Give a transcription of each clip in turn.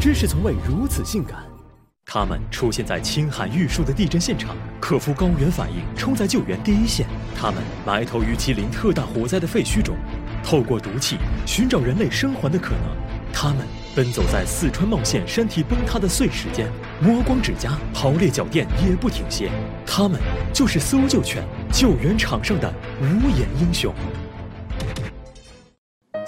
真是从未如此性感。他们出现在青海玉树的地震现场，克服高原反应，冲在救援第一线。他们埋头于吉林特大火灾的废墟中，透过毒气寻找人类生还的可能。他们奔走在四川茂县山体崩塌的碎石间，磨光指甲，刨裂脚垫也不停歇。他们就是搜救犬，救援场上的无眼英雄。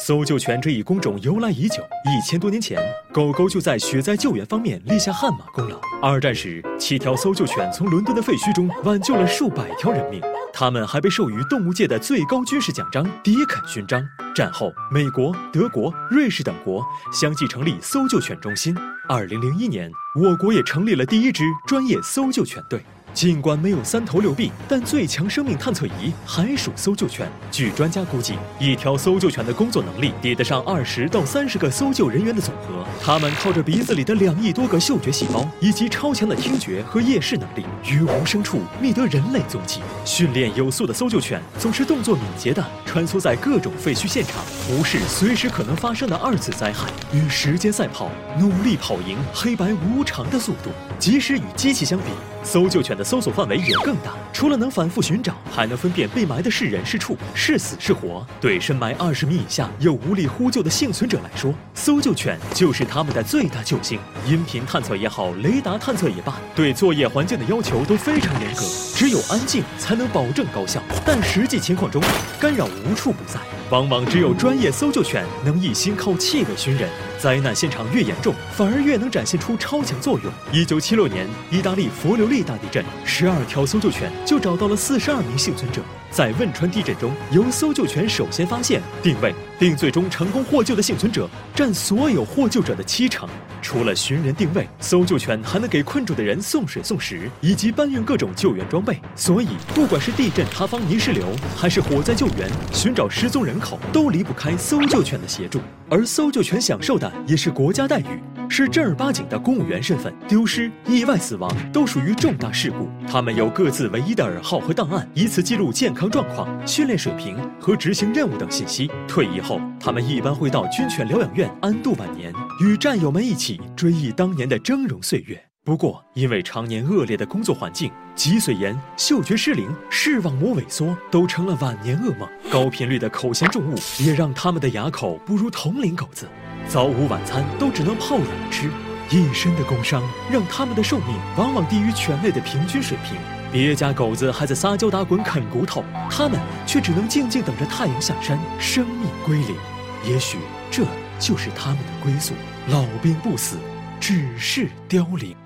搜救犬这一工种由来已久，一千多年前，狗狗就在雪灾救援方面立下汗马功劳。二战时，七条搜救犬从伦敦的废墟中挽救了数百条人命，它们还被授予动物界的最高军事奖章——迪肯勋章。战后，美国、德国、瑞士等国相继成立搜救犬中心。二零零一年，我国也成立了第一支专业搜救犬队。尽管没有三头六臂，但最强生命探测仪还属搜救犬。据专家估计，一条搜救犬的工作能力抵得上二十到三十个搜救人员的总和。它们靠着鼻子里的两亿多个嗅觉细胞，以及超强的听觉和夜视能力，于无声处觅得人类踪迹。训练有素的搜救犬总是动作敏捷地穿梭在各种废墟现场，无视随时可能发生的二次灾害，与时间赛跑，努力跑赢黑白无常的速度。即使与机器相比，搜救犬的搜索范围也更大，除了能反复寻找，还能分辨被埋的是人是畜，是死是活。对深埋二十米以下又无力呼救的幸存者来说，搜救犬就是他们的最大救星。音频探测也好，雷达探测也罢，对作业环境的要求都非常严格，只有安静才能保证高效。但实际情况中，干扰无处不在，往往只有专业搜救犬能一心靠气味寻人。灾难现场越严重，反而越能展现出超强作用。一九七六年，意大利佛留利大地震，十二条搜救犬就找到了四十二名幸存者。在汶川地震中，由搜救犬首先发现、定位，并最终成功获救的幸存者占所有获救者的七成。除了寻人定位，搜救犬还能给困住的人送水送食，以及搬运各种救援装备。所以，不管是地震塌方泥石流，还是火灾救援、寻找失踪人口，都离不开搜救犬的协助。而搜救犬享受的也是国家待遇，是正儿八经的公务员身份。丢失、意外死亡都属于重大事故，他们有各自唯一的耳号和档案，以此记录健康状况、训练水平和执行任务等信息。退役后，他们一般会到军犬疗养院安度晚年，与战友们一起追忆当年的峥嵘岁月。不过，因为常年恶劣的工作环境，脊髓炎、嗅觉失灵、视网膜萎缩都成了晚年噩梦。高频率的口腔重物也让他们的牙口不如同龄狗子，早午晚餐都只能泡软吃。一身的工伤让他们的寿命往往低于犬类的平均水平。别家狗子还在撒娇打滚啃骨头，他们却只能静静等着太阳下山，生命归零。也许这就是他们的归宿：老兵不死，只是凋零。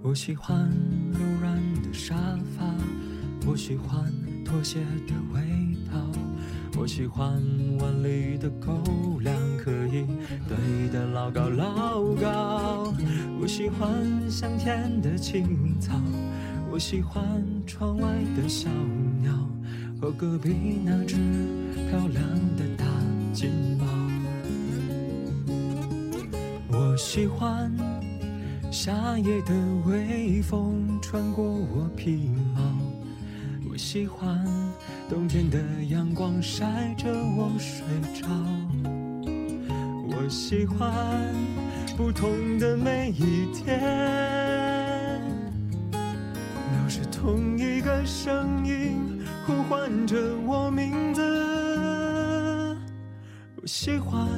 我喜欢柔软的沙发，我喜欢拖鞋的味道，我喜欢碗里的狗粮可以堆得老高老高，我喜欢香甜的青草，我喜欢窗外的小鸟和隔壁那只漂亮的大金毛，我喜欢。夏夜的微风穿过我皮毛，我喜欢冬天的阳光晒着我睡着。我喜欢不同的每一天，都是同一个声音呼唤着我名字。我喜欢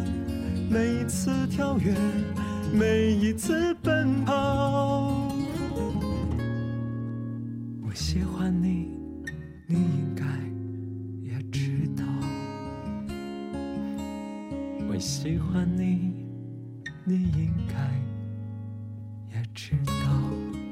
每一次跳跃。每一次奔跑，我喜欢你，你喜欢你，你应该也知道。